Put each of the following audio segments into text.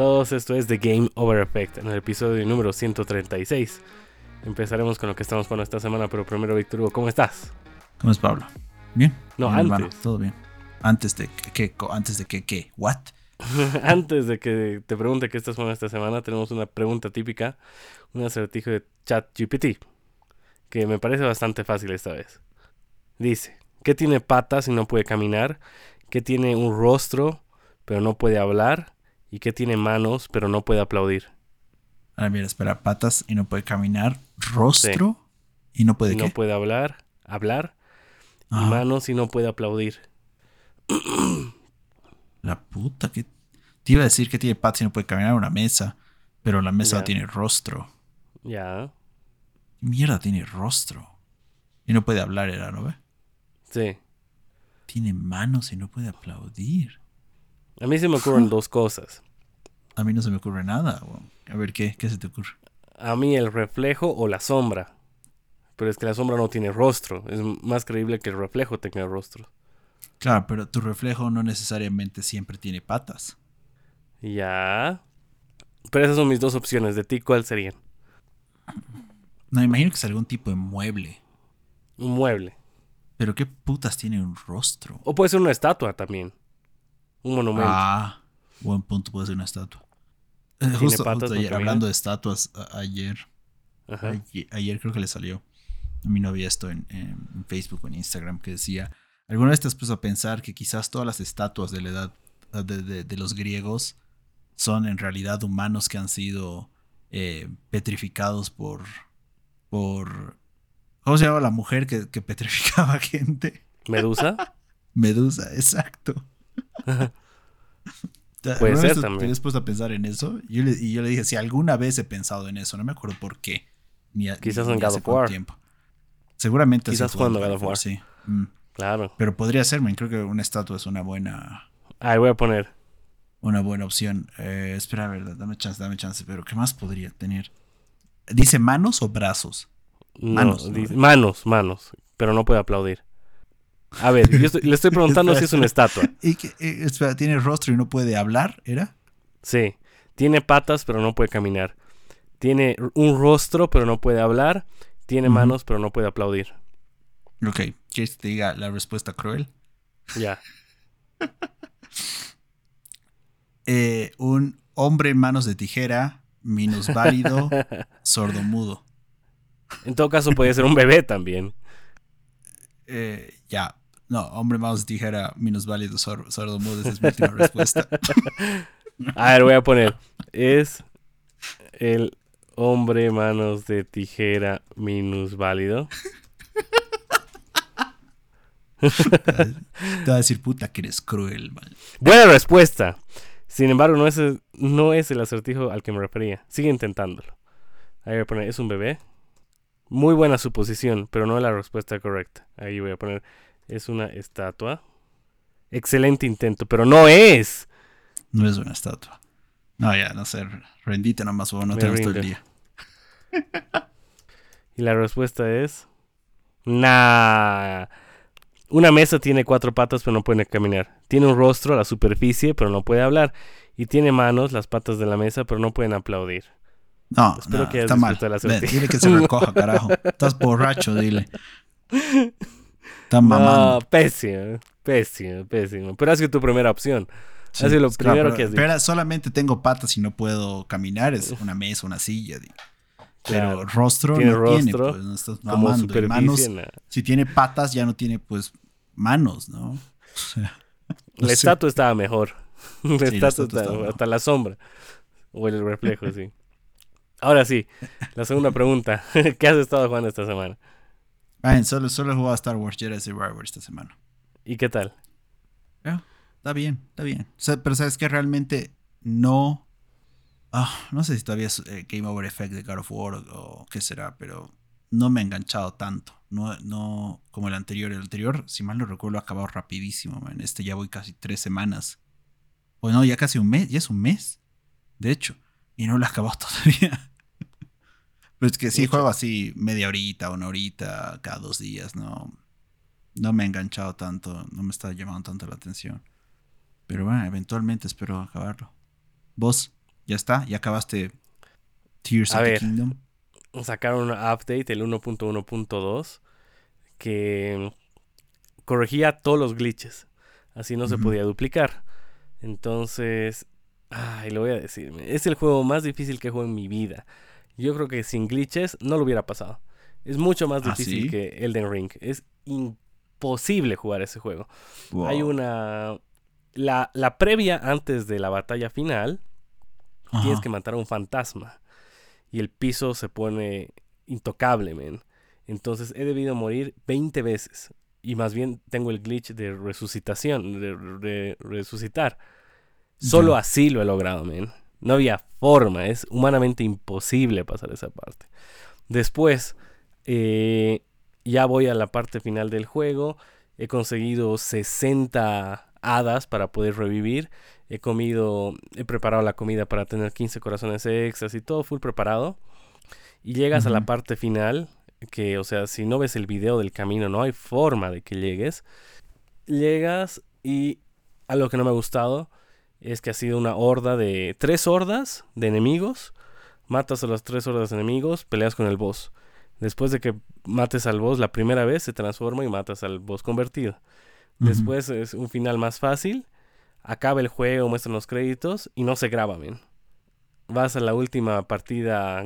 todos, esto es The Game Over Effect en el episodio número 136. Empezaremos con lo que estamos con esta semana, pero primero, Víctor Hugo, ¿cómo estás? ¿Cómo es Pablo? ¿Bien? No, Bien, antes. hermano, todo bien. Antes de que, que- antes de que, ¿qué? ¿What? Antes de que te pregunte qué estás con esta semana, tenemos una pregunta típica, un acertijo de ChatGPT, que me parece bastante fácil esta vez. Dice, ¿qué tiene patas y no puede caminar? ¿Qué tiene un rostro pero no puede hablar? ¿Y qué tiene manos pero no puede aplaudir? Ahora mira, espera, patas y no puede caminar, rostro y no puede Y no qué? puede hablar, hablar, y manos y no puede aplaudir. La puta que te iba a decir que tiene patas y no puede caminar una mesa, pero la mesa Ya. tiene rostro. Ya, Mierda, tiene rostro. Y no puede hablar, era, ¿no ve? sí. Tiene manos y no puede aplaudir. A mí se me ocurren dos cosas. A mí no se me ocurre nada. A ver, ¿qué? ¿Qué se te ocurre? A mí el reflejo o la sombra. Pero es que la sombra no tiene rostro. Es más creíble que el reflejo tenga rostro. Claro, pero tu reflejo no necesariamente siempre tiene patas. Ya. Pero esas son mis dos opciones. ¿De ti cuál serían? No, me imagino que es algún tipo de mueble. Un mueble. Pero qué putas tiene un rostro. O puede ser una estatua también. Un monumento. Ah, buen punto, puede ser una estatua. Eh, ¿Tiene Justo, patas, justo no ayer, camina? hablando de estatuas, ayer, Ajá. ayer, ayer creo que le salió a mi novia esto en, Facebook o en Instagram que decía, ¿alguna vez te has puesto a pensar que quizás todas las estatuas de la edad de, de- de los griegos son en realidad humanos que han sido eh, petrificados por, por, ¿cómo se llama la mujer que, que petrificaba gente? ¿Medusa? Medusa, exacto. Puede ¿Alguna ser te- también. ¿Te has puesto a pensar en eso? Yo le- y yo le dije, si alguna vez he pensado en eso, no me acuerdo por qué. Ni a- Quizás ni en God of War. tiempo. Seguramente Quizás jugando God of War. Sí. Mm. Claro. Pero podría ser, man. Creo que una estatua es una buena, Ahí voy a poner. una buena opción. Eh, espera, a ver, dame chance, dame chance. Pero ¿qué más podría tener? ¿Dice manos o brazos? No, Manos, ¿no? dice- manos, manos. Pero no puede aplaudir. A ver, yo estoy- le estoy preguntando si es una estatua. ¿Y que, eh, espera, ¿tiene rostro y no puede hablar? ¿Era? Sí. Tiene patas, pero no puede caminar. Tiene un rostro, pero no puede hablar. Tiene manos, pero no puede aplaudir. Ok. ¿Quieres que te diga la respuesta cruel? Ya. Eh, un hombre en manos de tijera, minusválido, sordomudo. En todo caso, podría ser un bebé también. Eh, ya. No, hombre en manos de tijera, minusválido, sor- sordomudo. Esa es mi última respuesta. A ver, voy a poner. Es el hombre manos de tijera minusválido. Te va a decir, puta, que eres cruel, man. Buena respuesta. Sin embargo, no es, el, no es el acertijo al que me refería. Sigue intentándolo. Ahí voy a poner, ¿es un bebé? Muy buena suposición, pero no es la respuesta correcta. Ahí voy a poner, ¿es una estatua? Excelente intento, pero no es. No es una estatua. No, ya, no sé. Rendite nomás, o no tenemos todo el día. Y la respuesta es... Nah. Una mesa tiene cuatro patas pero no puede caminar. Tiene un rostro, la superficie, pero no puede hablar. Y tiene manos, las patas de la mesa, pero no pueden aplaudir. No, Espero no, que está mal. Ven, dile que se recoja, carajo. Estás borracho, dile. Está No, mamando. pésimo, pésimo, pésimo. Pero ha sido tu primera opción. Sí, ha sido lo claro, primero pero- que has dicho. Pero solamente tengo patas y no puedo caminar. Es una mesa, una silla. Pero Claro. rostro Tiene no tiene, rostro pues no estás mamando. Manos, si tiene patas ya no tiene pues manos, ¿no? O sea, no La sé. estatua estaba mejor. La estatua estatua estaba estaba hasta la sombra. O el reflejo, sí. Ahora sí, la segunda pregunta. ¿Qué has estado jugando esta semana? Ay, solo, solo he jugado a Star Wars Jedi Survivor esta semana. ¿Y qué tal? Está bien, está bien. O sea, pero sabes que realmente no. ah, no sé si todavía es eh, Game Over Effect de God of War o, o qué será, pero no me ha enganchado tanto. No, no como el anterior. El anterior, si mal no recuerdo, ha acabado rapidísimo, man. Este ya voy casi tres semanas. O no, ya casi un mes. Ya es un mes. De hecho. Y no lo he acabado todavía. Pero es que sí juego así media horita, una horita, cada dos días, no. No me ha enganchado tanto, no me está llamando tanto la atención. Pero bueno, eventualmente espero acabarlo. ¿Vos? Ya está, ya acabaste Tears A of the ver. Kingdom. sacaron un update, el 1.1.2, que corregía todos los glitches. Así no se podía duplicar. Entonces, ay, lo voy a decir. Es el juego más difícil que he jugado en mi vida. Yo creo que sin glitches no lo hubiera pasado. Es mucho más ¿Ah, difícil sí? que Elden Ring. Es imposible jugar ese juego. Wow. Hay una... La, la previa antes de la batalla final Ajá. tienes que matar a un fantasma. Y el piso se pone intocable, men. Entonces he debido morir 20 veces. Y más bien tengo el glitch de resucitación, de, de resucitar. Solo así lo he logrado, men. No había forma, es humanamente imposible pasar esa parte. Después, eh, ya voy a la parte final del juego. He conseguido 60 hadas para poder revivir. He comido, he preparado la comida para tener 15 corazones extras y todo full preparado. Y llegas a la parte final, que, o sea, si no ves el video del camino, no hay forma de que llegues. Llegas y a lo que no me ha gustado es que ha sido una horda de tres hordas de enemigos. Matas a las tres hordas de enemigos, peleas con el boss. Después de que mates al boss la primera vez, se transforma y matas al boss convertido. Después es un final más fácil. Acaba el juego, muestran los créditos y no se graba, men. Vas a la última partida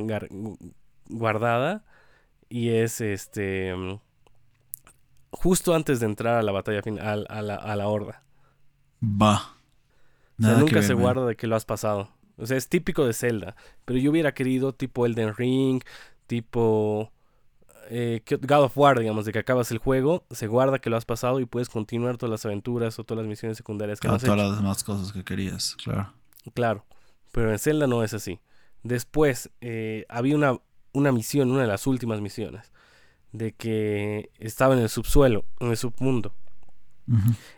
guardada y es este. Justo antes de entrar a la batalla final, a la, a la horda. Va. O sea, nunca ver, se man. guarda de que lo has pasado. O sea, es típico de Zelda. Pero yo hubiera querido tipo Elden Ring, tipo eh, God of War, digamos, de que acabas el juego, se guarda que lo has pasado y puedes continuar todas las aventuras o todas las misiones secundarias que no A has todas hecho. las demás cosas que querías, claro. Claro, pero en Zelda no es así. Después, eh, había una, una misión, una de las últimas misiones, de que estaba en el subsuelo, en el submundo.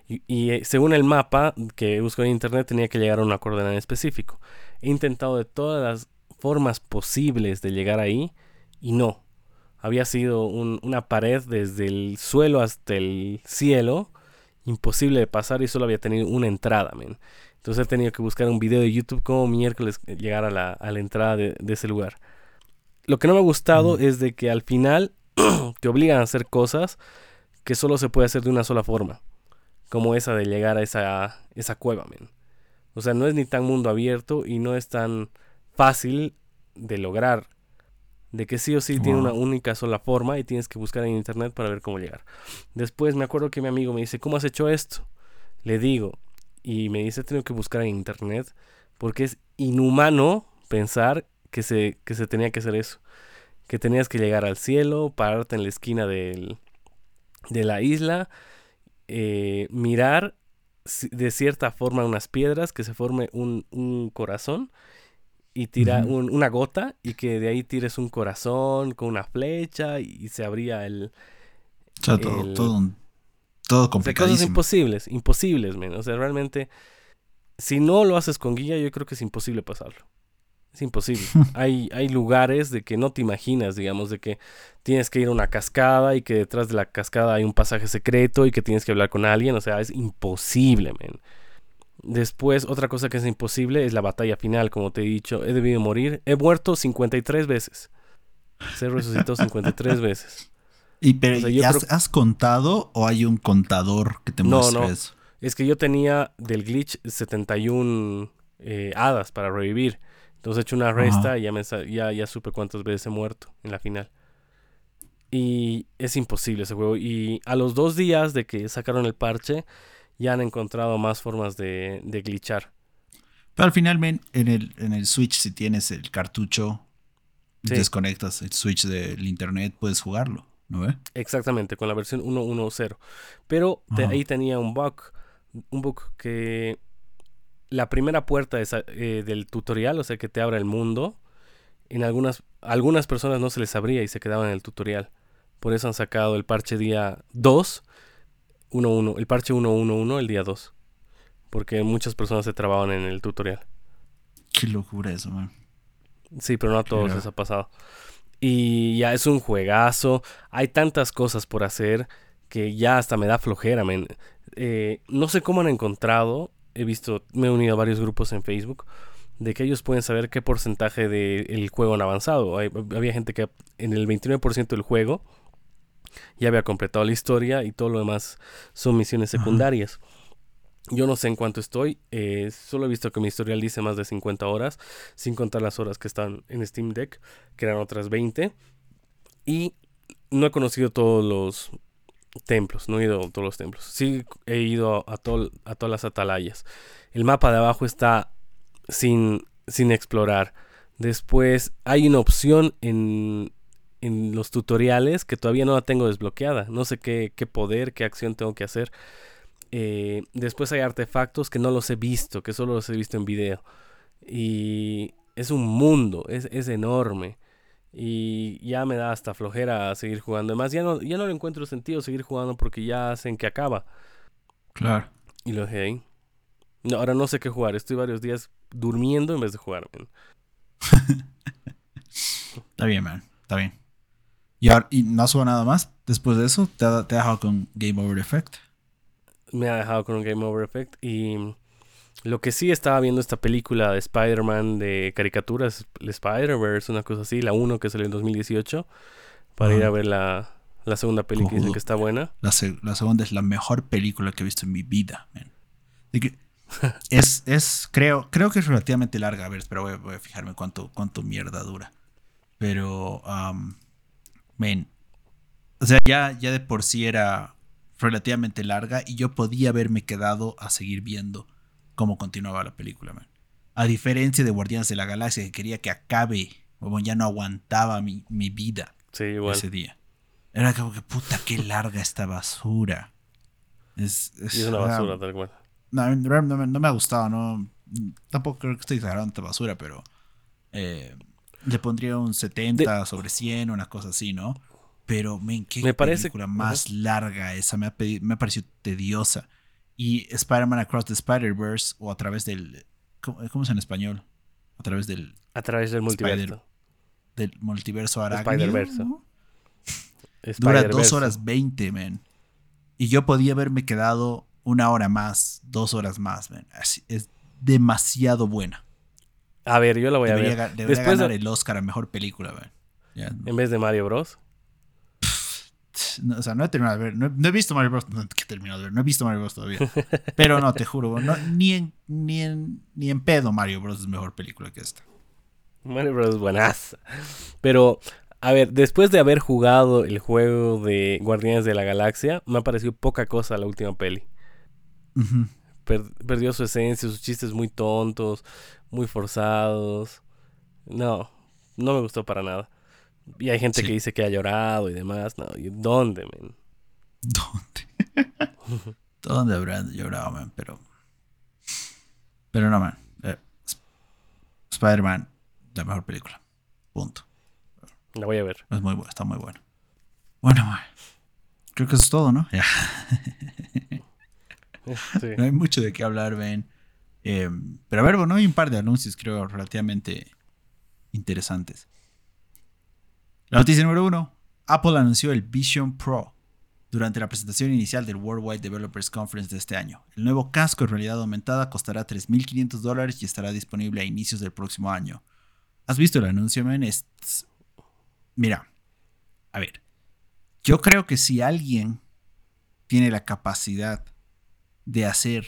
Y, y, eh, según el mapa que busco en internet tenía que llegar a una coordenada en específico. He intentado de todas las formas posibles de llegar ahí y no. Había sido un- una pared desde el suelo hasta el cielo, imposible de pasar y solo había tenido una entrada. Entonces he tenido que buscar un video de YouTube como miércoles llegar a la, a la entrada de, de ese lugar. Lo que no me ha gustado es de que al final te obligan a hacer cosas que solo se puede hacer de una sola forma como esa de llegar a esa, esa cueva, men. O sea, no es ni tan mundo abierto y no es tan fácil de lograr. De que sí o sí tiene una única sola forma y tienes que buscar en internet para ver cómo llegar. Después me acuerdo que mi amigo me dice, ¿cómo has hecho esto? Le digo, y me dice, tengo que buscar en internet porque es inhumano pensar que se, que se tenía que hacer eso. Que tenías que llegar al cielo, pararte en la esquina del, de la isla, eh, mirar de cierta forma unas piedras, que se forme un, un corazón y tirar Ujú. un- una gota y que de ahí tires un corazón con una flecha y se abría el... Todo, todo, todo O sea, cosas complicadísimo. imposibles, imposibles, men. O sea, realmente, si no lo haces con guía, yo creo que es imposible pasarlo. Es imposible. hay, hay lugares de que no te imaginas, digamos, de que tienes que ir a una cascada y que detrás de la cascada hay un pasaje secreto y que tienes que hablar con alguien. O sea, es imposible, men. Después, otra cosa que es imposible es la batalla final, como te he dicho. He debido morir. He muerto 53 veces. Se resucitó 53 veces. ¿Y pero o sea, yo ¿ya has, creo- has contado o hay un contador que te No, muestra no. eso? Es que yo tenía del glitch 71 eh, hadas para revivir. Entonces he hecho una resta Ajá. y ya, me ya, ya supe cuántas veces he muerto en la final. Y es imposible ese juego. Y a los dos días de que sacaron el parche, ya han encontrado más formas de, de glitchar. Pero al final, en el, en el Switch, si tienes el cartucho, Sí. desconectas el Switch del internet, puedes jugarlo, ¿no ve? Exactamente, con la versión 1.1.0. Pero te- ahí tenía un bug. Un bug que la primera puerta eh, del tutorial, o sea, que te abra el mundo, en algunas, algunas personas no se les abría y se quedaban en el tutorial. Por eso han sacado el parche día 2, 1.1, el parche 1.1.1 el día 2. Porque muchas personas se trababan en el tutorial. Qué locura eso, man. Sí, pero no a todos Pero- les ha pasado. Y ya es un juegazo. Hay tantas cosas por hacer que ya hasta me da flojera, men. Eh, no sé cómo han encontrado. He visto, me he unido a varios grupos en Facebook de que ellos pueden saber qué porcentaje del juego han avanzado. había gente que en el 29% del juego ya había completado la historia y todo lo demás son misiones secundarias. Yo no sé en cuánto estoy, eh, solo he visto que mi historial dice más de 50 horas, sin contar las horas que están en Steam Deck, que eran otras 20. Y no he conocido todos los templos, no he ido a todos los templos. Sí he ido a, a todas las atalayas. El mapa de abajo está sin, sin explorar. Después hay una opción en, en los tutoriales que todavía no la tengo desbloqueada. No sé qué, qué poder, qué acción tengo que hacer. Eh, después hay artefactos que no los he visto, que solo los he visto en video. Y es un mundo, es, es enorme. Y ya me da hasta flojera seguir jugando. Además, ya no, ya no le encuentro sentido seguir jugando porque ya hacen que acaba. Claro. Y lo dejé ahí. No, ahora no sé qué jugar. Estoy varios días durmiendo en vez de jugar, Está bien, man. Está bien. ¿Y, ahora, ¿Y no subo nada más? Después de eso, ¿te ha, te ha dejado con Game Over Effect? Me ha dejado con un Game Over Effect. Y lo que sí estaba viendo esta película de Spider-Man de caricaturas, Spider-Verse, una cosa así, la 1 que salió en 2018, para ir a ver la, la segunda película que dicen que está buena. La, la, segunda es la mejor película que he visto en mi vida, man. es, es, creo, creo que es relativamente larga. A ver, pero voy, a fijarme cuánto, cuánto mierda dura. Pero, um, o sea, ya, ya de por sí era relativamente larga y yo podía haberme quedado a seguir viendo cómo continuaba la película, man. A diferencia de Guardianes de la Galaxia, que quería que acabe, como ya no aguantaba mi, vida ese día. Era como que puta, qué larga esta basura. Es, es, una basura, tal cual. No, no, me ha gustado, no. Tampoco creo que estoy exagerando tanta basura, pero eh, le pondría un 70 sobre 100, una cosa así, ¿no? Pero, men, qué me parece, película más larga esa, me ha, me ha parecido tediosa. Y Spider-Man Across the Spider-Verse, o a través del. ¿cómo, es en español? A través del. A través del multiverso. Del multiverso arácnido. Spider Dura dos horas 20, men. Y yo podía haberme quedado una hora más, dos horas más, man. es demasiado buena. A ver, yo la voy a ver. debería Después ganar el Oscar a mejor película, man. En vez de Mario Bros. O sea, no he terminado de ver. No, he visto Mario Bros. No, he terminado de ver. No he visto Mario Bros. todavía. Pero no, te juro. ni, en, ni, en, ni en pedo Mario Bros. es mejor película que esta. Mario Bros. es buenaza. Pero, a ver, después de haber jugado el juego de Guardianes de la Galaxia, me ha parecido poca cosa la última peli perdió su esencia, sus chistes muy tontos, muy forzados. No, no me gustó para nada. Y hay gente que dice que ha llorado y demás. No, ¿dónde, men? ¿Dónde? ¿Dónde habrán llorado, man? Pero. Pero no, man. Eh, Spider-Man, la mejor película. Punto. La voy a ver. Es muy está muy bueno. Bueno, man. Creo que eso es todo, ¿no? Ya. No hay mucho de qué hablar, ven. Eh, pero a ver, bueno, hay un par de anuncios, creo, relativamente interesantes. La noticia número uno. Apple anunció el Vision Pro durante la presentación inicial del Worldwide Developers Conference de este año. El nuevo casco en realidad aumentada costará 3.500 dólares y estará disponible a inicios del próximo año. ¿Has visto el anuncio, man? Mira, a ver, yo creo que si alguien tiene la capacidad de hacer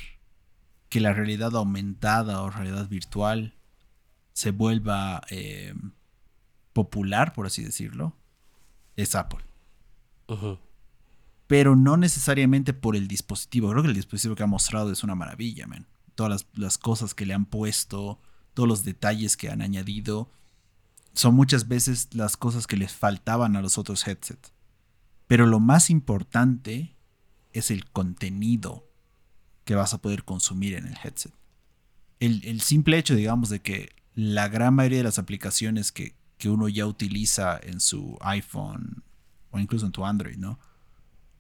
que la realidad aumentada o realidad virtual se vuelva eh, popular, por así decirlo, es Apple. Pero no necesariamente por el dispositivo. Creo que el dispositivo que ha mostrado es una maravilla, man. Todas las, las cosas que le han puesto, todos los detalles que han añadido, son muchas veces las cosas que les faltaban a los otros headsets. Pero lo más importante es el contenido que vas a poder consumir en el headset. El, simple hecho, digamos, de que la gran mayoría de las aplicaciones que, uno ya utiliza en su iPhone o incluso en tu Android, ¿no?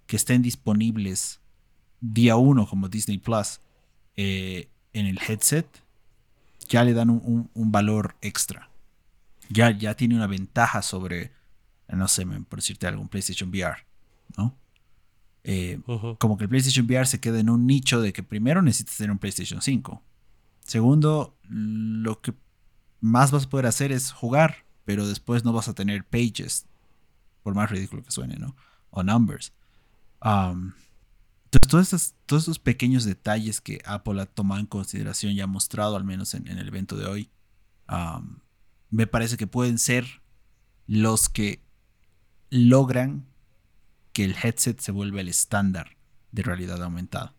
Que estén disponibles día uno como Disney Plus eh, en el headset, ya le dan un, valor extra. Ya, ya tiene una ventaja sobre, no sé, por decirte algo, un PlayStation VR, ¿no? Eh, como que el PlayStation VR se queda en un nicho de que primero necesitas tener un PlayStation 5. Segundo, lo que más vas a poder hacer es jugar, pero después no vas a tener pages, por más ridículo que suene, ¿no? O numbers. Um, entonces, todos estos pequeños detalles que Apple ha tomado en consideración y ha mostrado, al menos en, el evento de hoy, um, me parece que pueden ser los que logran que el headset se vuelva el estándar de realidad aumentada.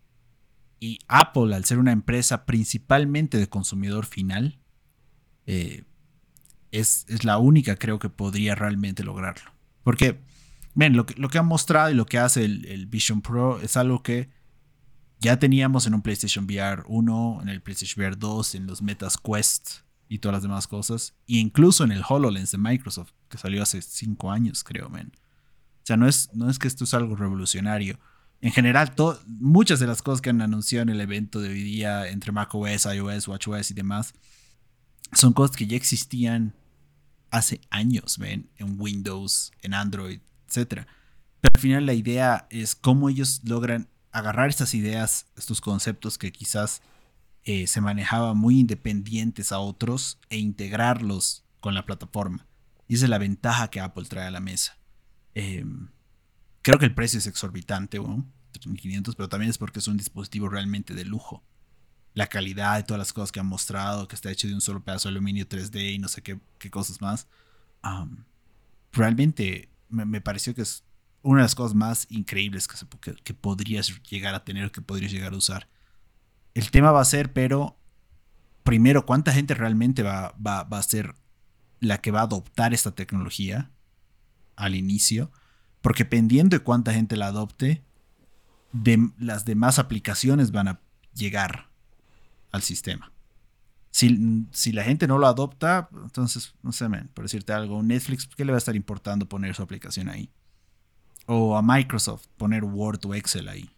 Y Apple, al ser una empresa principalmente de consumidor final, eh, es, la única creo que podría realmente lograrlo. Porque, ven, lo que, lo que han mostrado y lo que hace el, Vision Pro es algo que ya teníamos en un PlayStation VR 1, en el PlayStation VR 2, en los Metas Quest y todas las demás cosas. E incluso en el HoloLens de Microsoft, que salió hace 5 años, creo, men. O sea, no es, no es que esto es algo revolucionario en general, muchas de las cosas que han anunciado en el evento de hoy día entre macOS, iOS, WatchOS y demás, son cosas que ya existían hace años, ven, en Windows, en Android, etc. Pero al final la idea es cómo ellos logran agarrar estas ideas, estos conceptos que quizás eh, se manejaban muy independientes a otros e integrarlos con la plataforma. Y esa es la ventaja que Apple trae a la mesa. Eh, Creo que el precio es exorbitante, ¿no? 3.500, pero también es porque es un dispositivo realmente de lujo. La calidad de todas las cosas que han mostrado, que está hecho de un solo pedazo de aluminio 3D y no sé qué, cosas más. realmente me, pareció que es una de las cosas más increíbles que, que, podrías llegar a tener, que podrías llegar a usar. El tema va a ser, pero primero, ¿cuánta gente realmente va, va, va a ser la que va a adoptar esta tecnología al inicio? Porque pendiendo de cuánta gente la adopte, de, las demás aplicaciones van a llegar al sistema. Si, si, la gente no lo adopta, entonces, no sé, por decirte algo, Netflix, ¿qué le va a estar importando poner su aplicación ahí? O a Microsoft poner Word o Excel ahí.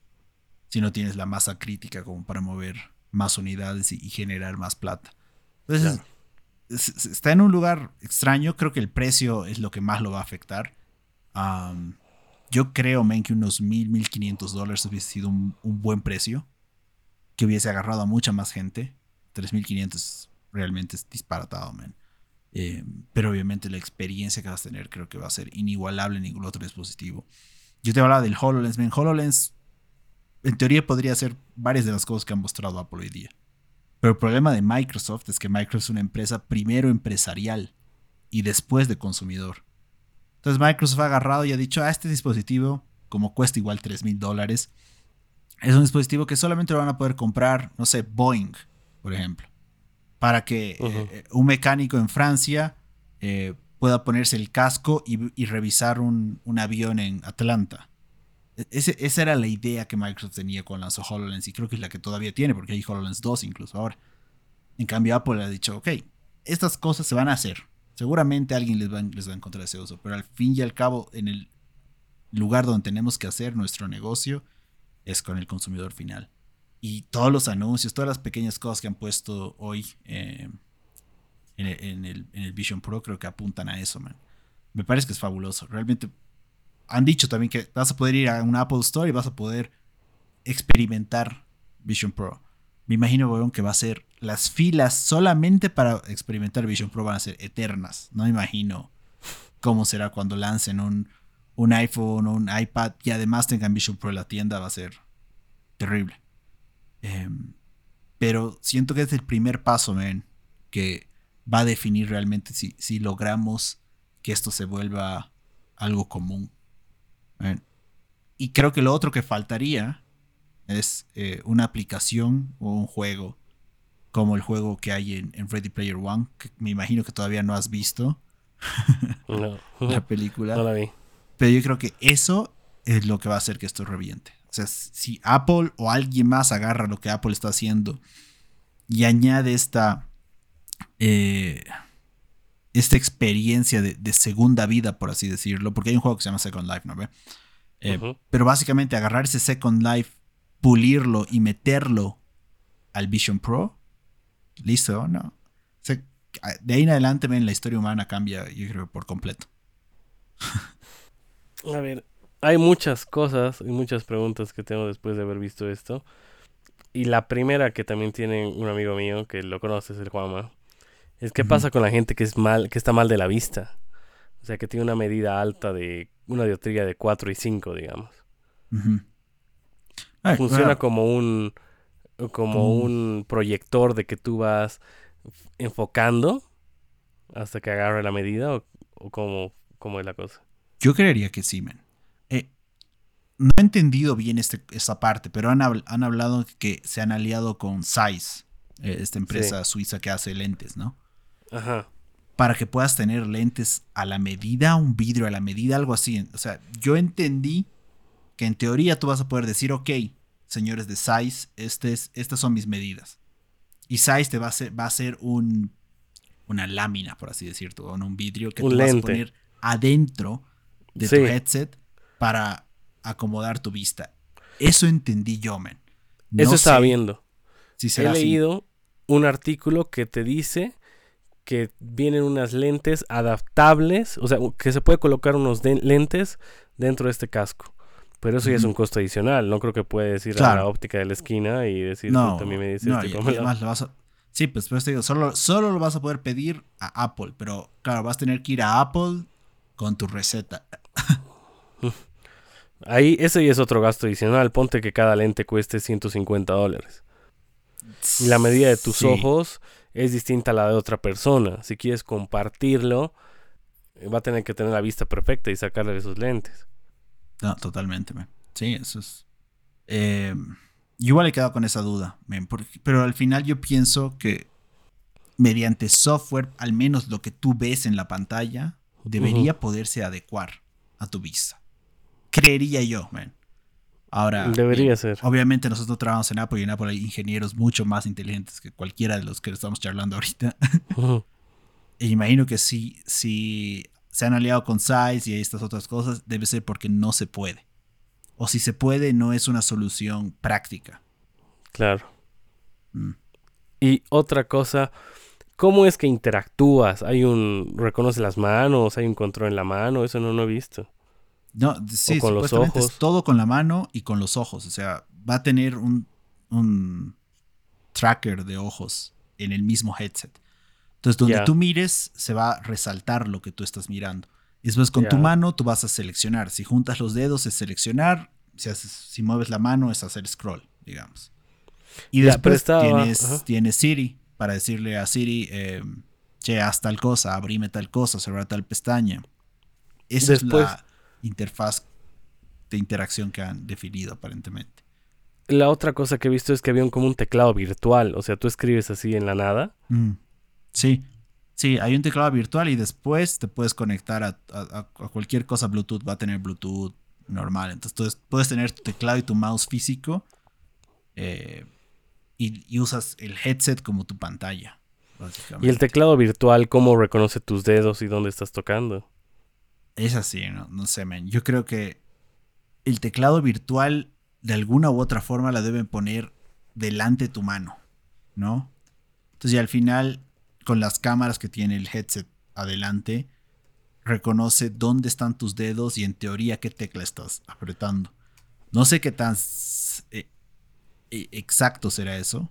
Si no tienes la masa crítica como para mover más unidades y, generar más plata. Entonces, está en un lugar extraño. Creo que el precio es lo que más lo va a afectar yo creo, men, que unos mil, mil quinientos dólares hubiese sido un, buen precio. Que hubiese agarrado a mucha más gente. 3.500 realmente es disparatado, men. Eh, pero obviamente la experiencia que vas a tener creo que va a ser inigualable en ningún otro dispositivo. Yo te hablaba del HoloLens, men. HoloLens en teoría podría ser varias de las cosas que han mostrado Apple hoy día. Pero el problema de Microsoft es que Microsoft es una empresa primero empresarial y después de consumidor. Entonces Microsoft ha agarrado y ha dicho, a ah, este dispositivo, como cuesta igual 3 mil dólares, es un dispositivo que solamente lo van a poder comprar, no sé, Boeing, por ejemplo, para que eh, un mecánico en Francia eh, pueda ponerse el casco y, revisar un, avión en Atlanta. E, esa era la idea que Microsoft tenía con lanzó HoloLens y creo que es la que todavía tiene, porque hay HoloLens 2 incluso ahora. En cambio, Apple ha dicho, ok, estas cosas se van a hacer. Seguramente alguien les va, les va a encontrar ese uso, pero al fin y al cabo, en el lugar donde tenemos que hacer nuestro negocio es con el consumidor final. Y todos los anuncios, todas las pequeñas cosas que han puesto hoy eh, en, el, Vision Pro creo que apuntan a eso, man. Me parece que es fabuloso. Realmente han dicho también que vas a poder ir a un Apple Store y vas a poder experimentar Vision Pro. Me imagino, que va a ser las filas solamente para experimentar Vision Pro van a ser eternas. No me imagino cómo será cuando lancen un, un iPhone o un iPad y además tengan Vision Pro en la tienda. Va a ser terrible. Em, pero siento que es el primer paso, man, que va a definir realmente si, si logramos que esto se vuelva algo común. Y creo que lo otro que faltaría es eh, una aplicación o un juego como el juego que hay en, Ready Player One, que me imagino que todavía no has visto la película. No la vi. Pero yo creo que eso es lo que va a hacer que esto reviente. O sea, si Apple o alguien más agarra lo que Apple está haciendo y añade esta, eh, esta experiencia de, segunda vida, por así decirlo, porque hay un juego que se llama Second Life, ¿no? Eh, pero básicamente agarrar ese Second Life pulirlo y meterlo al Vision Pro, listo, ¿no? de ahí en adelante, ven, la historia humana cambia, yo creo, por completo. A ver, hay muchas cosas y muchas preguntas que tengo después de haber visto esto. Y la primera que también tiene un amigo mío, que lo conoces, el Juanma, es qué pasa con la gente que es mal, que está mal de la vista. O sea, que tiene una medida alta de una dioptría de 4 y 5, digamos. Ay, Funciona como un como Como- un proyector de que tú vas enfocando hasta que agarre la medida o, o cómo, cómo es la cosa. Yo creería que sí, man. Eh, no he entendido bien este, esta parte, pero han, habl- han hablado que se han aliado con Zeiss, eh, esta empresa suiza que hace lentes, ¿no? Ajá. Para que puedas tener lentes a la medida, un vidrio a la medida, algo así. O sea, yo entendí que en teoría tú vas a poder decir, ok, señores de Zeiss, este es, estas son mis medidas. Y Zeiss te va a hacer, va a hacer un, una lámina, por así decirlo, o un vidrio que Un tú vas a poner adentro de Sí. tu headset para acomodar tu vista. Eso entendí yo, man. No Eso estaba viendo. Si He así. leído un artículo que te dice que vienen unas lentes adaptables, o sea, que se puede colocar unos de- lentes dentro de este casco. Pero eso ya es un costo adicional. No creo que puedes ir a la óptica de la esquina y decir, No, "Puta, a mí me dice no, cómelo". además lo vas a- Sí, pues, pues te digo, solo, solo lo vas a poder pedir a Apple, pero claro, vas a tener que ir a Apple con tu receta. Ahí, ese ya es otro gasto adicional. Ponte que cada lente cueste 150 dólares. Y la medida de tus Sí. ojos es distinta a la de otra persona. Si quieres compartirlo, va a tener que tener la vista perfecta y sacarle esos lentes. No, totalmente, man. Sí, eso es. Eh, yo igual he quedado con esa duda, man, porque- pero al final yo pienso que mediante software, al menos lo que tú ves en la pantalla, debería poderse adecuar a tu vista. Creería yo, man. Ahora, Debería eh, ser. obviamente nosotros trabajamos en Apple y en Apple hay ingenieros mucho más inteligentes que cualquiera de los que estamos charlando ahorita. Ujú. E imagino que si, si se han aliado con Zeiss y estas otras cosas, debe ser porque no se puede. O si se puede, no es una solución práctica. Claro. Mm. Y otra cosa, ¿cómo es que interactúas? ¿Hay un... reconoce las manos? ¿Hay un control en la mano? Eso no lo he visto. No, sí, con los supuestamente ojos. es todo con la mano y con los ojos. O sea, va a tener un, un tracker de ojos en el mismo headset. Entonces, donde tú mires, se va a resaltar lo que tú estás mirando. Y después con tu mano, tú vas a seleccionar. Si juntas los dedos, es seleccionar. Si, haces- si mueves la mano, es hacer scroll, digamos. Y después tienes, tienes Siri para decirle a Siri, eh, che, haz tal cosa, abrime tal cosa, cerrar tal pestaña. Esa Después- es la interfaz de interacción que han definido aparentemente. La otra cosa que he visto es que había un, como un teclado virtual. O sea, tú escribes así en la nada. Mm. Sí, sí, hay un teclado virtual y después te puedes conectar a, a- a cualquier cosa Bluetooth. Va a tener Bluetooth normal. Entonces tú puedes tener tu teclado y tu mouse físico eh, y, y usas el headset como tu pantalla. Y el teclado virtual, ¿cómo reconoce tus dedos y dónde estás tocando? Es así, no, no sé, man. Yo creo que el teclado virtual de alguna u otra forma la deben poner delante de tu mano, ¿no? Entonces, y al final, con las cámaras que tiene el headset adelante, reconoce dónde están tus dedos y en teoría qué tecla estás apretando. No sé qué tan eh, eh, exacto será eso,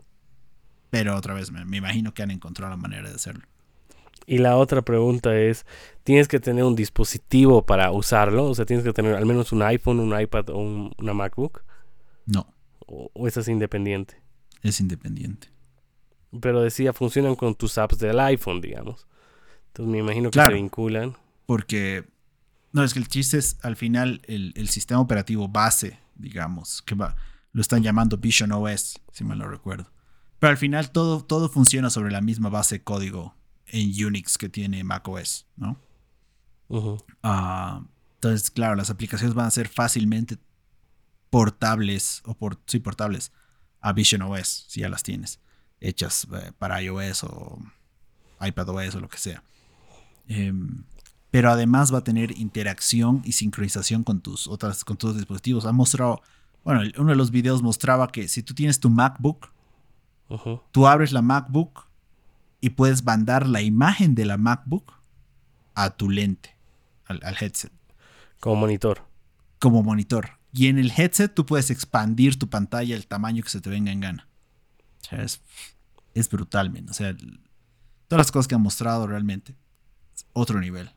pero otra vez me imagino que han encontrado la manera de hacerlo. Y la otra pregunta es, ¿tienes que tener un dispositivo para usarlo? O sea, ¿tienes que tener al menos un iPhone, un iPad o un- una MacBook? No, ¿O, o es independiente? es independiente. Pero decía, funcionan con tus apps del iPhone, digamos. Entonces me imagino que Claro. se vinculan. Porque, no, es que el chiste es al final el, el sistema operativo base, digamos, que va, lo están llamando Vision OS, si mal no recuerdo. Pero al final todo, todo funciona sobre la misma base de código en Unix que tiene macOS, ¿no? Ah, entonces, claro, las aplicaciones van a ser fácilmente portables, o por, sí, portables a Vision OS, si ya las tienes, hechas eh, para iOS o iPadOS o lo que sea. Em, pero además va a tener interacción y sincronización con tus otras con tus dispositivos. Ha mostrado, bueno, uno de los videos mostraba que si tú tienes tu MacBook, tú abres la MacBook y puedes mandar la imagen de la MacBook a tu lente, al, al headset, Como monitor. como monitor. Y en el headset tú puedes expandir tu pantalla el tamaño que se te venga en gana. O sea, es, es brutal, men. O sea, todas las cosas que han mostrado realmente. Otro nivel.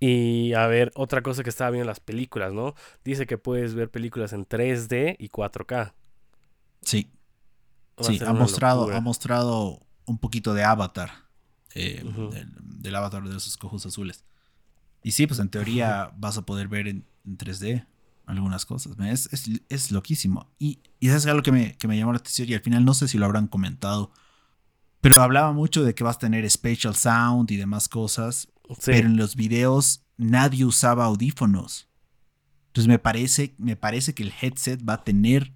Y a ver, otra cosa que estaba viendo en las películas, ¿no? Dice que puedes ver películas en 3D y 4K. Sí. sí, ha mostrado, ha mostrado un poquito de Avatar. Eh, del, Avatar de esos cojos azules. Y sí, pues en teoría vas a poder ver en, 3D algunas cosas. Es, es, loquísimo. Y, y eso es algo que me, que me llamó la atención y al final no sé si lo habrán comentado. Pero hablaba mucho de que vas a tener spatial sound y demás cosas. Pero en los videos nadie usaba audífonos. Entonces me parece, me parece que el headset va a tener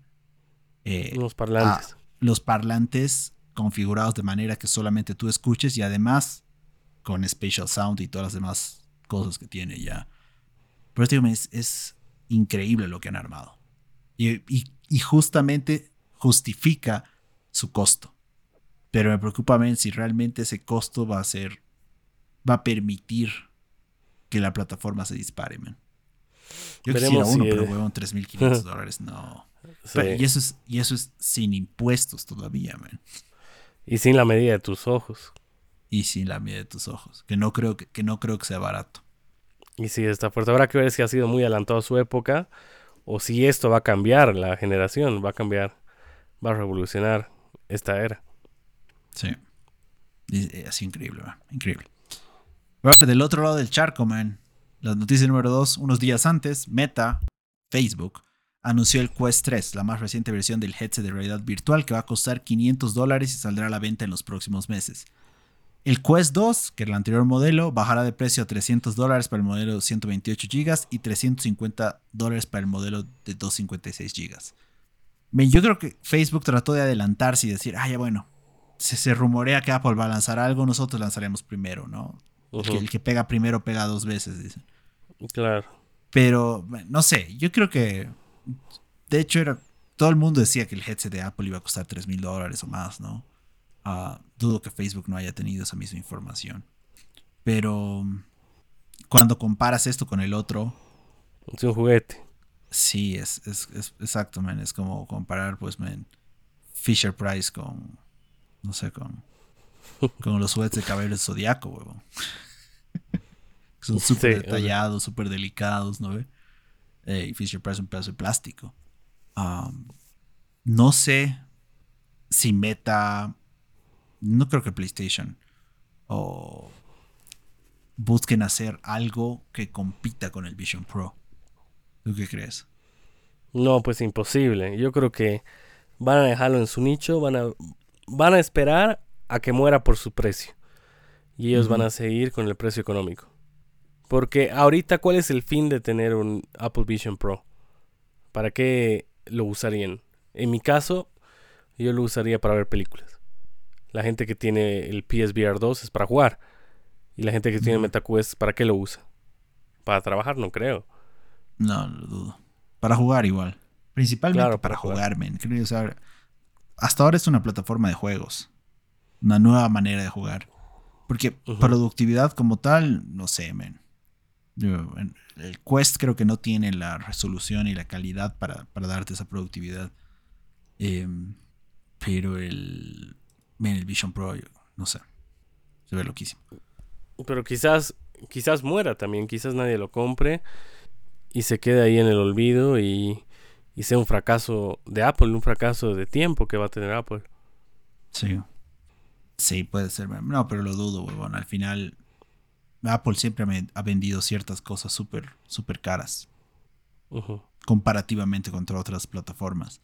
eh, los parlantes. los parlantes configurados de manera que solamente tú escuches y además con spatial sound y todas las demás cosas que tiene ya. Pero este es, es increíble lo que han armado. Y, y, justamente justifica su costo. Pero me preocupa ver si realmente ese costo va a ser, va a permitir que la plataforma se dispare, man. Yo quisiera uno, pero huevón, 3.500 dólares, no. y, eso es, y eso es sin impuestos todavía, man. Y sin la medida de tus ojos. Y sin la medida de tus ojos. Que no creo que, que no creo que sea barato. Y sí, está fuerte. Habrá que ver si ha sido muy adelantado a su época o si esto va a cambiar la generación, va a cambiar, va a revolucionar esta era. Sí. Es, increíble, man. increíble. del otro lado del charco, man. La noticia número dos, unos días antes, Meta, Facebook, anunció el Quest 3, la más reciente versión del headset de realidad virtual que va a costar 500 dólares y saldrá a la venta en los próximos meses. El Quest 2, que es el anterior modelo, bajará de precio a 300 dólares para el modelo de 128 GB y 350 dólares para el modelo de 256 GB. Yo creo que Facebook trató de adelantarse y decir, ah, ya bueno, se, se rumorea que Apple va a lanzar algo, nosotros lanzaremos primero, ¿no? el, que, pega primero pega dos veces, dicen. Claro. Pero, no sé, yo creo que, de hecho, era, todo el mundo decía que el headset de Apple iba a costar 3 mil dólares o más, ¿no? Ah, dudo que Facebook no haya tenido esa misma información. Pero cuando comparas esto con el otro. Es un juguete. Sí, es, es, exacto, man. Es como comparar, pues, man, Fisher Price con. No sé, con. Con los juguetes de cabello del zodiaco, huevón. Son súper detallados, súper delicados, ¿no ve? Eh, Fisher Price un pedazo de plástico. no sé si Meta no creo que PlayStation o busquen hacer algo que compita con el Vision Pro. ¿Tú qué crees? No, pues imposible. Yo creo que van a dejarlo en su nicho, van a, van a esperar a que muera por su precio. Y ellos van a seguir con el precio económico. Porque ahorita, ¿cuál es el fin de tener un Apple Vision Pro? ¿Para qué lo usarían? En mi caso, yo lo usaría para ver películas. La gente que tiene el PSVR 2 es para jugar. Y la gente que tiene MetaQuest, ¿para qué lo usa? Para trabajar, no creo. No, lo dudo. Para jugar igual. Principalmente para, jugar, men. hasta ahora es una plataforma de juegos. Una nueva manera de jugar. Porque productividad como tal, no sé, men. El Quest creo que no tiene la resolución y la calidad para, darte esa productividad. Em, pero el, el Vision Pro, no sé. Se ve loquísimo. Pero quizás, quizás muera también, quizás nadie lo compre y se quede ahí en el olvido y, y sea un fracaso de Apple, un fracaso de tiempo que va a tener Apple. Sí. Sí, puede ser. No, pero lo dudo, huevón. Al final, Apple siempre ha vendido ciertas cosas súper, súper caras. Comparativamente contra otras plataformas.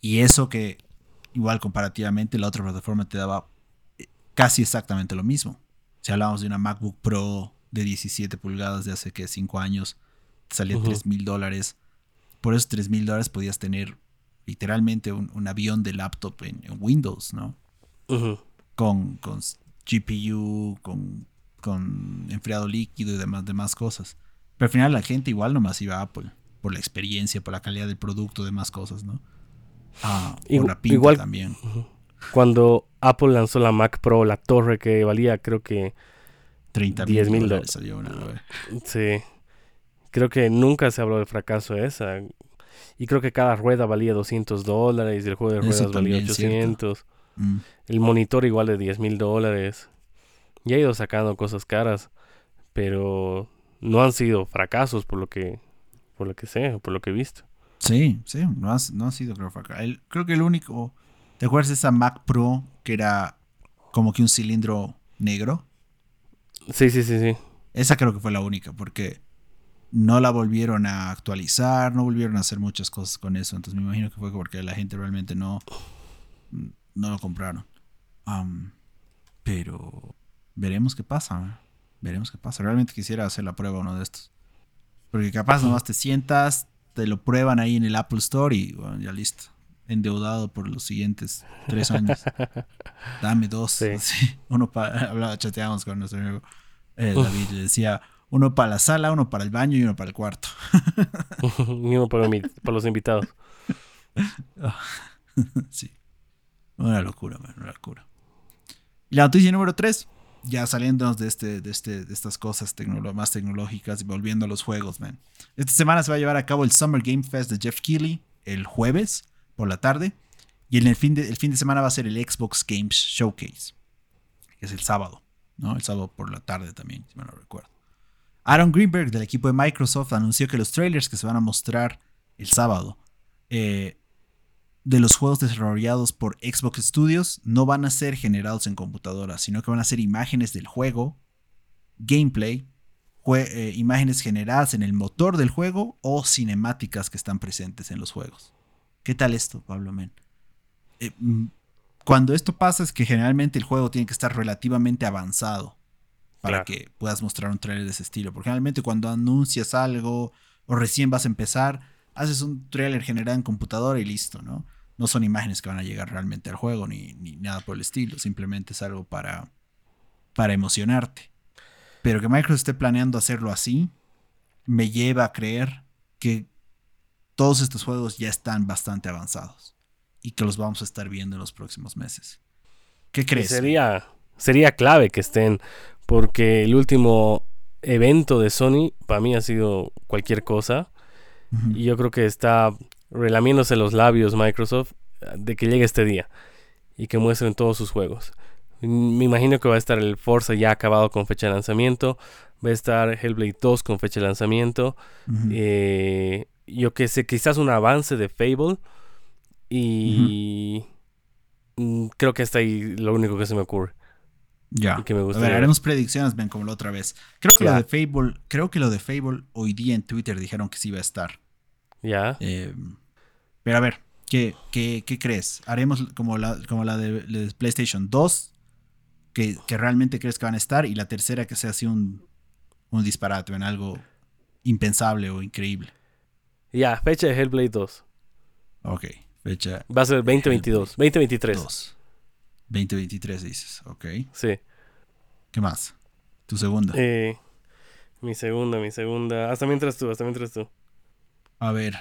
Y eso que igual comparativamente la otra plataforma te daba eh, casi exactamente lo mismo. Si hablamos de una MacBook Pro de 17 pulgadas de hace que 5 años, te salía 3 mil dólares. Por esos 3 mil dólares podías tener literalmente un, avión de laptop en, Windows, ¿no? con, con, GPU, con, con enfriado líquido y demás, demás cosas. Pero al final la gente igual nomás iba a Apple, por la experiencia, por la calidad del producto, demás cosas, ¿no? Ah, igual, también. Cuando Apple lanzó la Mac Pro, la torre que valía creo que 30 mil dólares Sí. Creo que nunca se habló de fracaso esa. Y creo que cada rueda valía 200 dólares y el juego de ruedas valía también es cierto. 800. Mm. El monitor igual de 10 mil dólares. Y ha ido sacando cosas caras, pero no han sido fracasos por lo que, por lo que sé, por lo que he visto. Sí, sí, no no ha sido creo fracaso. El- creo que el único, ¿te acuerdas de esa Mac Pro que era como que un cilindro negro? Sí, sí, sí, sí. Esa creo que fue la única, porque no la volvieron a actualizar, no volvieron a hacer muchas cosas con eso. Entonces me imagino que fue porque la gente realmente no, no lo compraron. Pero veremos qué pasa. Veremos qué pasa. Realmente quisiera hacer la prueba uno de estos. Porque capaz nomás te sientas, te lo prueban ahí en el Apple Store y bueno, ya listo. Endeudado por los siguientes tres años. Dame dos. Sí. Uno para. Hablaba, chateábamos con nuestro amigo eh, David. Le decía uno para la sala, uno para el baño y uno para el cuarto. Ni uno para, mi- para los invitados. sí. Una locura, man, una locura. Y la noticia número 3, ya saliéndonos de, este, de, este, de estas cosas más tecnológicas y volviendo a los juegos, man. Esta semana se va a llevar a cabo el Summer Game Fest de Jeff Keighley el jueves por la tarde. Y en el fin de, el fin de semana va a ser el Xbox Games Showcase, que es el sábado, ¿no? El sábado por la tarde también, si me lo recuerdo. Aaron Greenberg del equipo de Microsoft anunció que los trailers que se van a mostrar el sábado eh, de los juegos desarrollados por Xbox Studios no van a ser generados en computadora, sino que van a ser imágenes del juego, gameplay, jue- eh, imágenes generadas en el motor del juego o cinemáticas que están presentes en los juegos. ¿Qué tal esto, Pablo Men? Eh, mm, cuando esto pasa es que generalmente el juego tiene que estar relativamente avanzado para Claro. que puedas mostrar un trailer de ese estilo. Porque generalmente cuando anuncias algo o recién vas a empezar, haces un trailer generado en computadora y listo, ¿no? No son imágenes que van a llegar realmente al juego ni, ni nada por el estilo. Simplemente es algo para, para emocionarte. Pero que Microsoft esté planeando hacerlo así, me lleva a creer que todos estos juegos ya están bastante avanzados y que los vamos a estar viendo en los próximos meses. ¿Qué crees? sería, sería clave que estén, porque el último evento de Sony para mí ha sido cualquier cosa. Y yo creo que está relamiéndose los labios Microsoft eh, de que llegue este día y que muestren todos sus juegos. Mm, Me imagino que va a estar el Forza ya acabado con fecha de lanzamiento. Va a estar Hellblade 2 con fecha de lanzamiento. Eh, yo que sé, quizás un avance de Fable. Y mm, creo que hasta ahí lo único que se me ocurre. Ya. y que me A gustaría ver, ver. haremos predicciones, ven, como la otra vez. Creo que Ya. lo de Fable, creo que lo de Fable hoy día en Twitter dijeron que sí iba a estar. Ya. Eh, pero a ver, ¿qué, qué, qué crees? ¿Haremos como la, como la de, la de PlayStation 2? Que, que realmente crees que van a estar. Y la tercera que sea así un, un disparate, en algo impensable o increíble. Ya, fecha de Hellblade 2. Ok, fecha Va a ser 2022. 2023. 2. 2023 dices, ok. Sí. ¿Qué más? Tu segunda. Eh, mi segunda, mi segunda. Hasta mientras tú, hasta mientras tú. A ver.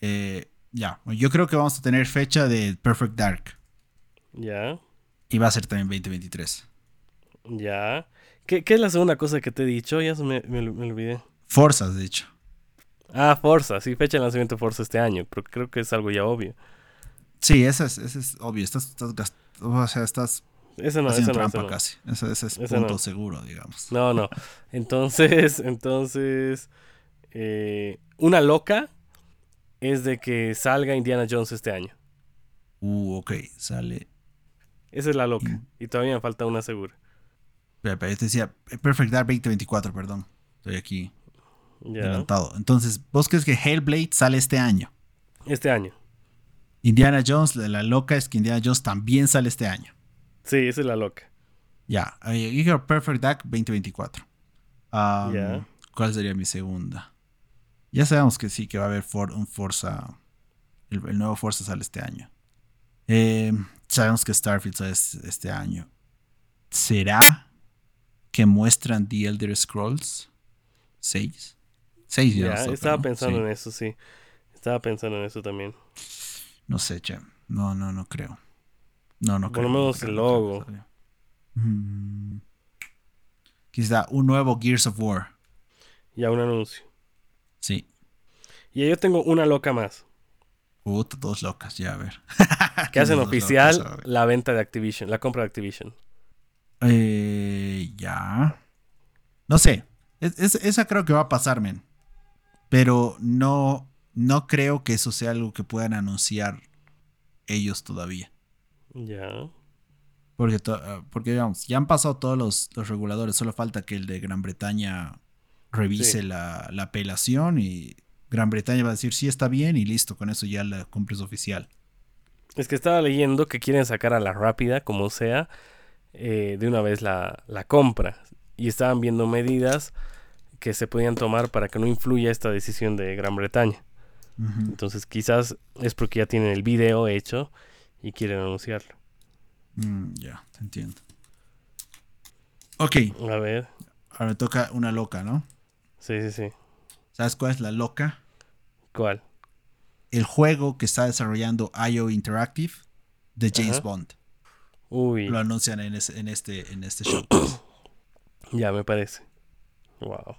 eh, ya, yo creo que vamos a tener fecha de Perfect Dark. Ya. Y va a ser también 2023. Ya. ¿Qué, qué es la segunda cosa que te he dicho? Ya se me, me, me olvidé. Forzas, de hecho. Ah, Forza. Sí, fecha de lanzamiento de Forza este año. Pero creo que es algo ya obvio. Sí, ese es, ese es obvio. Estás, estás, o sea, estás Ese no, haciendo no, ese trampa no. casi. Ese, ese es punto no. seguro, digamos. No, no. Entonces, entonces, eh, una loca es de que salga Indiana Jones este año. Uh, ok, sale. Esa es la loca. Mm. Y todavía me falta una segura. Espera, espera, yo te decía eh, Perfect Dark 2024, perdón. Estoy aquí adelantado. Entonces, ¿vos crees que Hellblade sale este año? Este año. Indiana Jones, la, la loca es que Indiana Jones también sale este año. Sí, esa es la loca. Ya, creo Perfect Dark 2024. Am, Ya. ¿Cuál sería mi segunda? Ya sabemos que sí, que va a haber For- un Forza. El, el nuevo Forza sale este año. Eh, sabemos que Starfield sale es- este año. ¿Será que muestran The Elder Scrolls 6? 6 ya, está, estaba ¿no? pensando Sí. en eso, sí. Estaba pensando en eso también. No sé, che. No, no, no creo. No, no Por creo. lo no menos el logo. Mm. Quizá un nuevo Gears of War. Ya un anuncio. Sí. Y yo tengo una loca más. Puta, dos locas, ya a ver. Que hacen oficial locas, la venta de Activision, la compra de Activision. Eh, ya. No sé. Es- es- esa creo que va a pasar, men. Pero no, no creo que eso sea algo que puedan anunciar ellos todavía. Ya. Porque, ah, porque digamos, ya han pasado todos los, los reguladores. Solo falta que el de Gran Bretaña revise Sí. la, la apelación y Gran Bretaña va a decir sí está bien y listo. Con eso ya la compra es oficial. Es que estaba leyendo que quieren sacar a la rápida, como sea, eh, de una vez la, la compra. Y estaban viendo medidas que se podían tomar para que no influya esta decisión de Gran Bretaña. Entonces quizás es porque ya tienen el video hecho y quieren anunciarlo. Mm, ya, te entiendo. Ok, A ver. ahora toca una loca, ¿no? Sí, sí, sí. ¿Sabes cuál es la loca? ¿Cuál? El juego que está desarrollando IO Interactive de James Ajá. Bond. Uy, Lo anuncian en, este, en este show. ya me parece. Wow.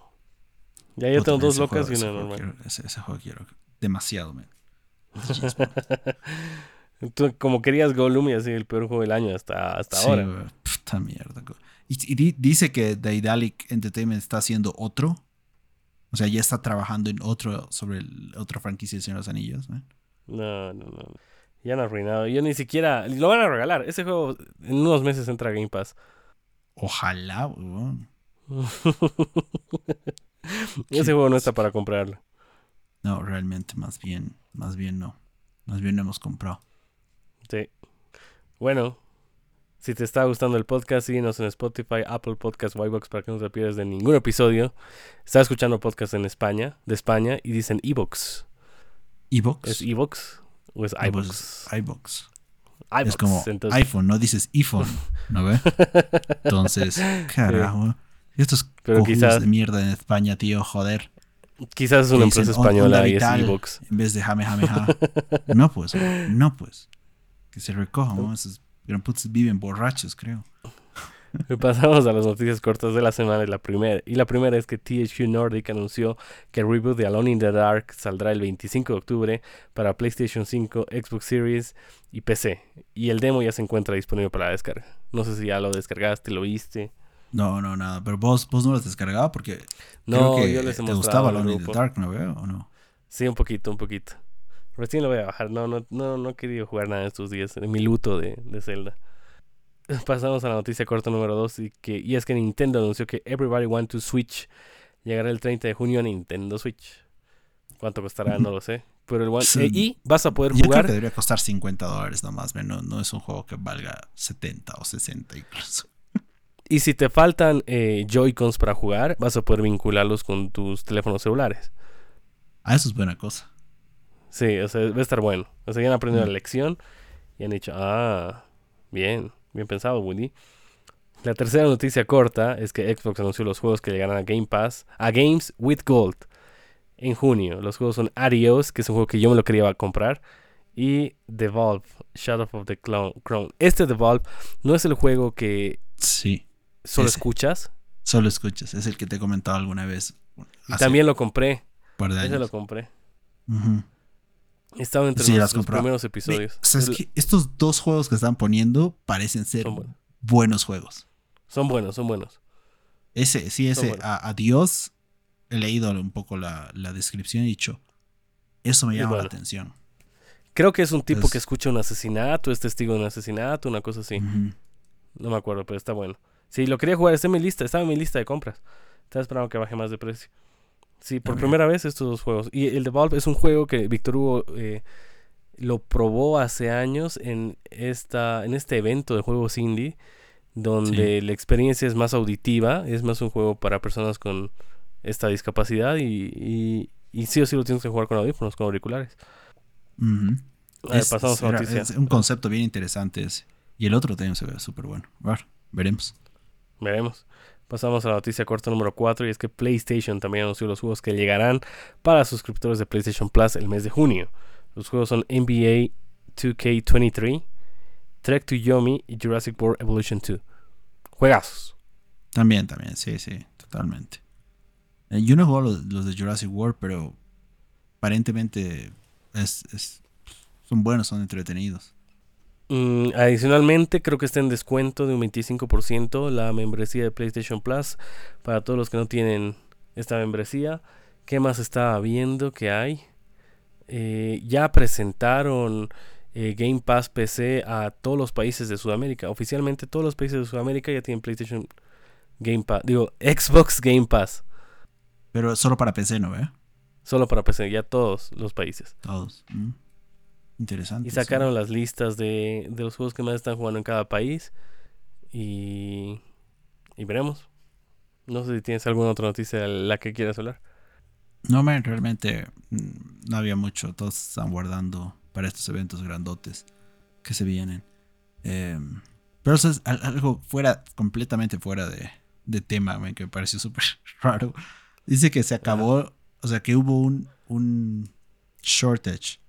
Ya yo tengo dos locas juego- y una juego normal. quiero- ese, ese juego quiero. Demasiado, man. Tú como querías Gollum y así el peor juego del año hasta, hasta Sí, ahora. Puta mierda. Y, y di- dice que Daedalic Entertainment está haciendo otro. O sea, ya está trabajando en otro sobre el, otra franquicia de Señor de los Anillos. man. No, no, no. Ya han arruinado. Yo ni siquiera. Lo van a regalar. Ese juego en unos meses entra a Game Pass. Ojalá, weón. Ese juego no está para comprarlo. No, realmente, más bien, más bien no. Más bien no hemos comprado. Sí. Bueno, si te está gustando el podcast, síguenos en Spotify, Apple Podcast, Ybox para que no te pierdas de ningún episodio. Estaba escuchando podcast en España, de España, y dicen Evox. Evox. ¿Es Evox o es pues, iBox? iBox, Es como entonces- iPhone, no dices iPhone, ¿no ve? Entonces, carajo. Estos Pero quizás- de mierda en España, tío, joder. Quizás es una empresa on- española y es Evox. En vez de jame, jame, ja. No, pues, no, pues. Que se recojan, ¿no? Esos gran putos viven borrachos, creo. Pasamos a las noticias cortas de la semana. y La primera, y la primera es que THQ Nordic anunció que el reboot de Alone in the Dark saldrá el 25 de octubre para PlayStation 5, Xbox Series y PC. Y el demo ya se encuentra disponible para la descarga. No sé si ya lo descargaste, lo viste. No, no, nada. Pero vos, vos no los descargabas porque No, creo que yo les he te gustaba al Alone in the. Dark, ¿no veo? ¿O no? Sí, un poquito, un poquito. Recién lo voy a bajar. No, no, no, no he querido jugar nada estos días. En mi luto de, de Zelda. Pasamos a la noticia corta número 2 y, que, y es que Nintendo anunció que Everybody Want to Switch llegará el 30 de junio a Nintendo Switch. ¿Cuánto costará? No lo sé. Pero el One- Sí. eh, y vas a poder Yo creo jugar. que debería costar 50 dólares nomás, no, no es un juego que valga 70 o 60 incluso. Y si te faltan eh, Joy-Cons para jugar, vas a poder vincularlos con tus teléfonos celulares. Ah, eso es buena cosa. Sí, o sea, va a estar bueno. O sea, ya han aprendido Mm. la lección y han dicho, ah, bien, bien pensado, Woody. La tercera noticia corta es que Xbox anunció los juegos que llegarán a Game Pass, a Games with Gold, en junio. Los juegos son Adios, que es un juego que yo me lo quería comprar, y Devolve, Shadow of the Crown. Este Devolve no es el juego que Sí, solo Ese. escuchas. solo escuchas. Es el que te he comentado alguna vez. Y también lo compré. un par de Ese años. lo compré. Ujú. Estaba entre Sí, los, las los primeros Me- episodios. Estos dos juegos que están poniendo parecen ser buenos. buenos juegos. Son buenos, son buenos. Ese, sí, ese, Adiós, he leído un poco la, la descripción y he dicho, eso me llama bueno. la atención. Creo que es un tipo Es- que escucha un asesinato, es testigo de un asesinato, una cosa así. No me acuerdo, pero está bueno. Sí, lo quería jugar, está en mi lista, estaba en mi lista de compras. Estaba esperando que baje más de precio. Sí, por primera vez estos dos juegos. Y el Devolve es un juego que Víctor Hugo eh, lo probó hace años en, esta, en este evento de juegos indie, donde la experiencia es más auditiva, es más un juego para personas con esta discapacidad y, y, y sí o sí lo tienes que jugar con audífonos, con auriculares. A ver, Es- pasamos a la era- noticia. es un concepto bien interesante ese. Y el otro también se ve súper bueno. A ver, veremos. Veremos. Pasamos a la noticia corta número 4 y es que PlayStation también anunció los juegos que llegarán para suscriptores de PlayStation Plus el mes de junio. Los juegos son NBA 2K23, Trek to Yomi y Jurassic World Evolution 2. Juegazos. También, también, sí, sí, totalmente. Eh, yo no jugado los, los de Jurassic World, pero aparentemente es- son buenos, son entretenidos. Mm, adicionalmente, creo que está en descuento de un 25% la membresía de PlayStation Plus para todos los que no tienen esta membresía. ¿Qué más estaba viendo que hay? Eh, ya presentaron eh, Game Pass PC a todos los países de Sudamérica. Oficialmente todos los países de Sudamérica ya tienen PlayStation Game Pass. Digo, Xbox Game Pass. Pero solo para PC, ¿no ve? Solo para PC, ya todos los países. Todos. Mm. Interesante. Y sí. sacaron las listas de, de los juegos que más están jugando en cada país. Y, y veremos. No sé si tienes alguna otra noticia de la que quieras hablar. No, man, realmente mm, no había mucho. Todos están guardando para estos eventos grandotes que se vienen. Em, pero eso es al- algo fuera, completamente fuera de, de tema, man, que me pareció súper raro. Dice que se acabó, o sea, que hubo un, un shortage.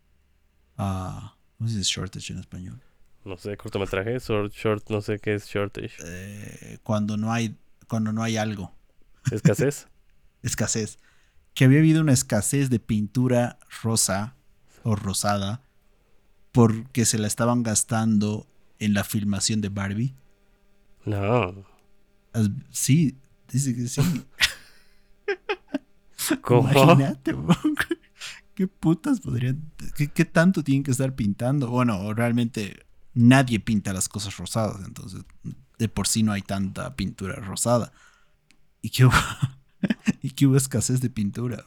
Ah, ¿Cómo se dice shortage en español? No sé, cortometraje, short, short, no sé qué es shortage. Eh, cuando no hay, cuando no hay algo. Escasez. escasez. Que había habido una escasez de pintura rosa o rosada porque se la estaban gastando en la filmación de Barbie. No. Sí, dice que sí. ¿Cómo? Imagínate. ¿Qué putas podrían... ¿Qué, qué tanto tienen que estar pintando? Bueno, realmente nadie pinta las cosas rosadas, entonces de por sí no hay tanta pintura rosada. Y que hubo, y que hubo escasez de pintura.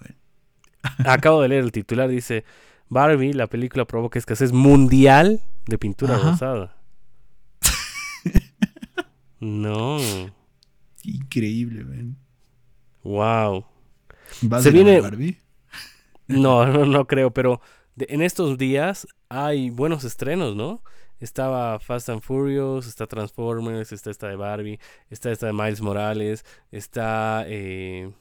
Acabo de leer el titular, dice Barbie, la película provoca escasez mundial de pintura Ajá. rosada. No. Increíble, man. Wow. ¿Vas Se a viene- Barbie? No, no, no creo, pero de- en estos días hay buenos estrenos, ¿no? Estaba Fast and Furious, está Transformers, está esta de Barbie, está esta de Miles Morales, está eh,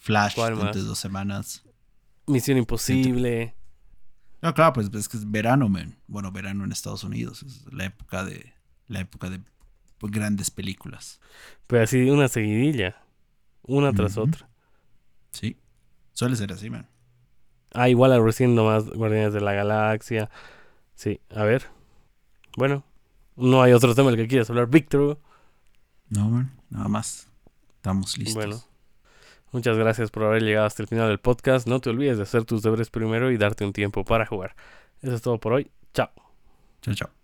Flash, de dos semanas. Misión Imposible. No, claro, pues es que es verano, man. Bueno, verano en Estados Unidos. Es la época de la época de pues, grandes películas. Pero así una seguidilla, una tras otra. Sí. Suele ser así, man. Ah, igual a recién nomás Guardianes de la Galaxia. Sí, a ver. Bueno, no hay otro tema del que quieras hablar, Víctor. No, man. Nada más. Estamos listos. Bueno. Muchas gracias por haber llegado hasta el final del podcast. No te olvides de hacer tus deberes primero y darte un tiempo para jugar. Eso es todo por hoy. Chao. Chao, chao.